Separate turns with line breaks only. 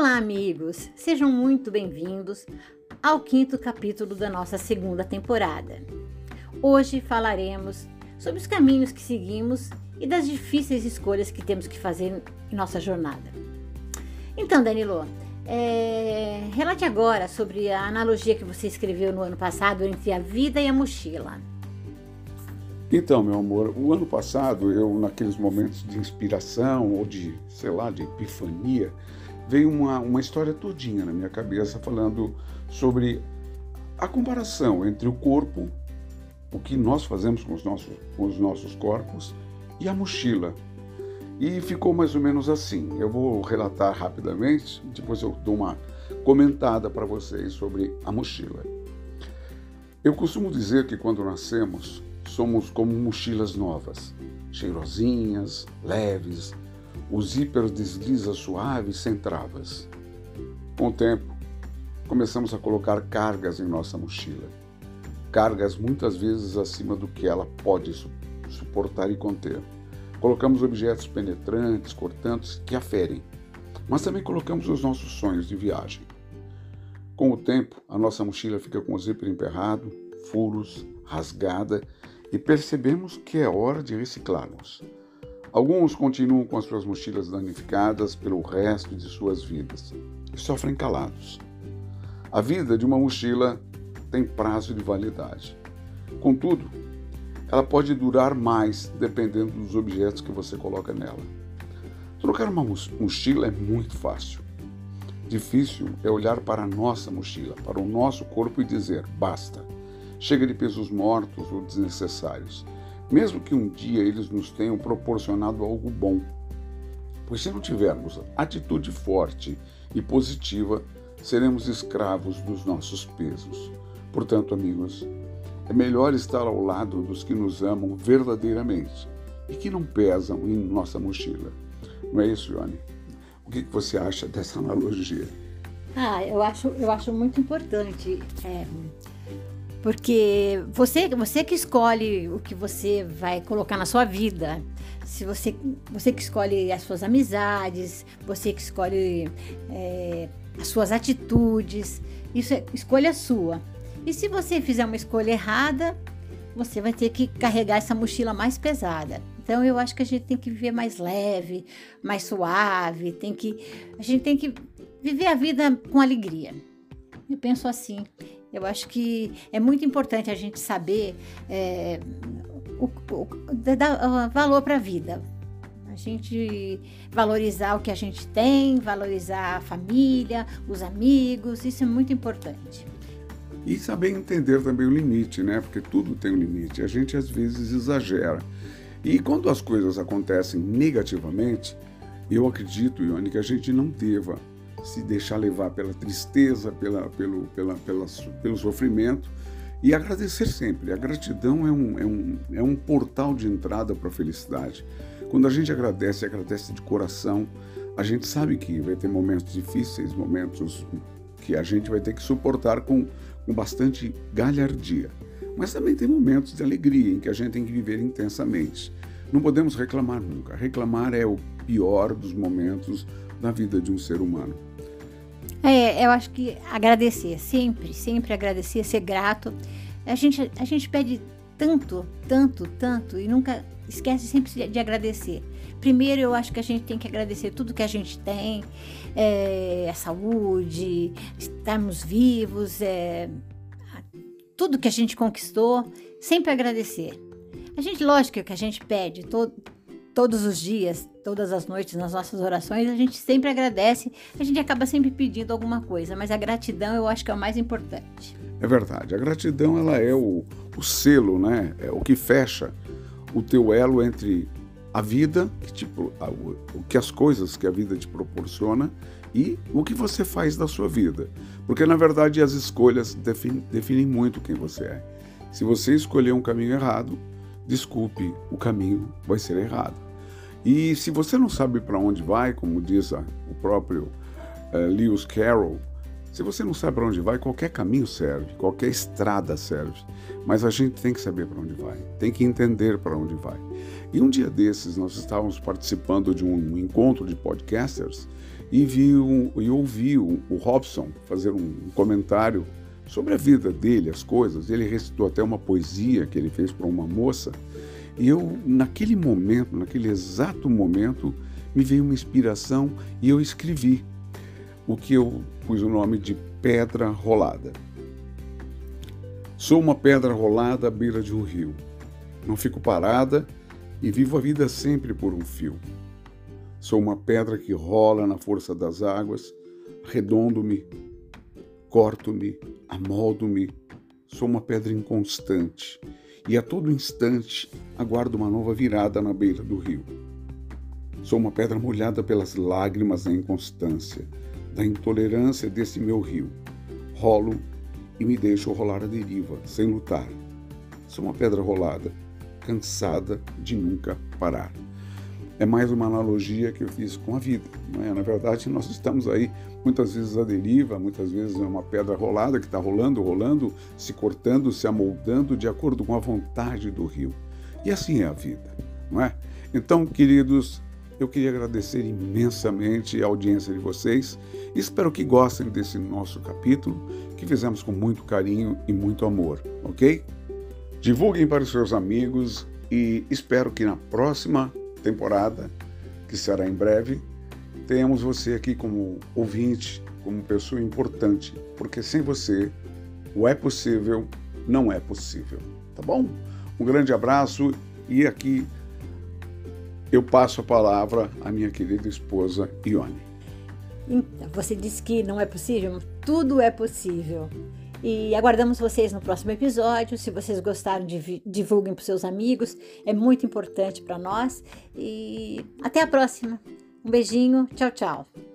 Olá, amigos! Sejam muito bem-vindos ao quinto capítulo da nossa segunda temporada. Hoje falaremos sobre os caminhos que seguimos e das difíceis escolhas que temos que fazer em nossa jornada. Então, Danilo, é... relate agora sobre a analogia que você escreveu no ano passado entre a vida e a mochila.
Então, meu amor, o ano passado, eu, naqueles momentos de inspiração ou de, sei lá, de epifania, veio uma, uma história todinha na minha cabeça falando sobre a comparação entre o corpo, o que nós fazemos com os nossos, com os nossos corpos, e a mochila. E ficou mais ou menos assim. Eu vou relatar rapidamente, depois eu dou uma comentada para vocês sobre a mochila. Eu costumo dizer que quando nascemos, somos como mochilas novas, cheirosinhas, leves, o zíper desliza suave sem travas. Com o tempo, começamos a colocar cargas em nossa mochila, cargas muitas vezes acima do que ela pode suportar e conter. Colocamos objetos penetrantes, cortantes, que aferem, mas também colocamos os nossos sonhos de viagem. Com o tempo, a nossa mochila fica com o zíper emperrado, furos, rasgada e percebemos que é hora de reciclarmos. Alguns continuam com as suas mochilas danificadas pelo resto de suas vidas e sofrem calados. A vida de uma mochila tem prazo de validade. Contudo, ela pode durar mais dependendo dos objetos que você coloca nela. Trocar uma mochila é muito fácil. Difícil é olhar para a nossa mochila, para o nosso corpo e dizer: basta. Chega de pesos mortos ou desnecessários, mesmo que um dia eles nos tenham proporcionado algo bom. Pois se não tivermos atitude forte e positiva, seremos escravos dos nossos pesos. Portanto, amigos, é melhor estar ao lado dos que nos amam verdadeiramente e que não pesam em nossa mochila. Não é isso, Ione? O que você acha dessa analogia?
Ah, eu acho, eu acho muito importante. É, porque você, você que escolhe o que você vai colocar na sua vida. Se você, você que escolhe as suas amizades, você que escolhe é, as suas atitudes, isso é escolha sua. E se você fizer uma escolha errada, você vai ter que carregar essa mochila mais pesada. Então eu acho que a gente tem que viver mais leve, mais suave, tem que a gente tem que viver a vida com alegria. Eu penso assim. Eu acho que é muito importante a gente saber é, o, o, dar valor para a vida. A gente valorizar o que a gente tem, valorizar a família, os amigos, isso é muito importante.
E saber entender também o limite, né? Porque tudo tem um limite. A gente às vezes exagera. E quando as coisas acontecem negativamente, eu acredito, Ione, que a gente não deva se deixar levar pela tristeza, pela, pelo, pela, pela, pelo sofrimento e agradecer sempre. A gratidão é um, é um, é um portal de entrada para a felicidade. Quando a gente agradece, agradece de coração, a gente sabe que vai ter momentos difíceis, momentos que a gente vai ter que suportar com, com bastante galhardia. Mas também tem momentos de alegria em que a gente tem que viver intensamente. Não podemos reclamar nunca. Reclamar é o pior dos momentos na vida de um ser humano.
É, eu acho que agradecer, sempre, sempre agradecer, ser grato. A gente, a gente pede tanto, tanto, tanto e nunca esquece sempre de agradecer. Primeiro, eu acho que a gente tem que agradecer tudo que a gente tem, é, a saúde, estarmos vivos, é, tudo que a gente conquistou, sempre agradecer. A gente, lógico que a gente pede todo, todos os dias, todas as noites, nas nossas orações, a gente sempre agradece, a gente acaba sempre pedindo alguma coisa, mas a gratidão eu acho que é o mais importante.
É verdade, a gratidão ela é o, o selo, né? É o que fecha o teu elo entre a vida, que o, o que as coisas que a vida te proporciona e o que você faz da sua vida. Porque na verdade as escolhas definem, definem muito quem você é. Se você escolher um caminho errado, desculpe, o caminho vai ser errado. E se você não sabe para onde vai, como diz o próprio uh, Lewis Carroll, se você não sabe para onde vai, qualquer caminho serve, qualquer estrada serve. Mas a gente tem que saber para onde vai, tem que entender para onde vai. E um dia desses nós estávamos participando de um encontro de podcasters e vi um, e ouvi o, o Robson fazer um comentário sobre a vida dele, as coisas. Ele recitou até uma poesia que ele fez para uma moça. E eu, naquele momento, naquele exato momento, me veio uma inspiração e eu escrevi o que eu pus o nome de Pedra Rolada. Sou uma pedra rolada à beira de um rio. Não fico parada e vivo a vida sempre por um fio. Sou uma pedra que rola na força das águas, redondo-me, corto-me, amoldo-me. Sou uma pedra inconstante e a todo instante aguardo uma nova virada na beira do rio. Sou uma pedra molhada pelas lágrimas da inconstância, da intolerância desse meu rio. Rolo e me deixo rolar a deriva, sem lutar. Sou uma pedra rolada, cansada de nunca parar é mais uma analogia que eu fiz com a vida. É? Na verdade, nós estamos aí muitas vezes à deriva, muitas vezes é uma pedra rolada que está rolando, rolando, se cortando, se amoldando de acordo com a vontade do rio. E assim é a vida, não é? Então, queridos, eu queria agradecer imensamente a audiência de vocês. Espero que gostem desse nosso capítulo, que fizemos com muito carinho e muito amor, ok? Divulguem para os seus amigos e espero que na próxima temporada, que será em breve, tenhamos você aqui como ouvinte, como pessoa importante, porque sem você o é possível não é possível, tá bom? Um grande abraço e aqui eu passo a palavra à minha querida esposa Ione.
Então, você disse que não é possível? Tudo é possível. E aguardamos vocês no próximo episódio. Se vocês gostaram, divulguem para seus amigos. É muito importante para nós. E até a próxima. Um beijinho. Tchau, tchau.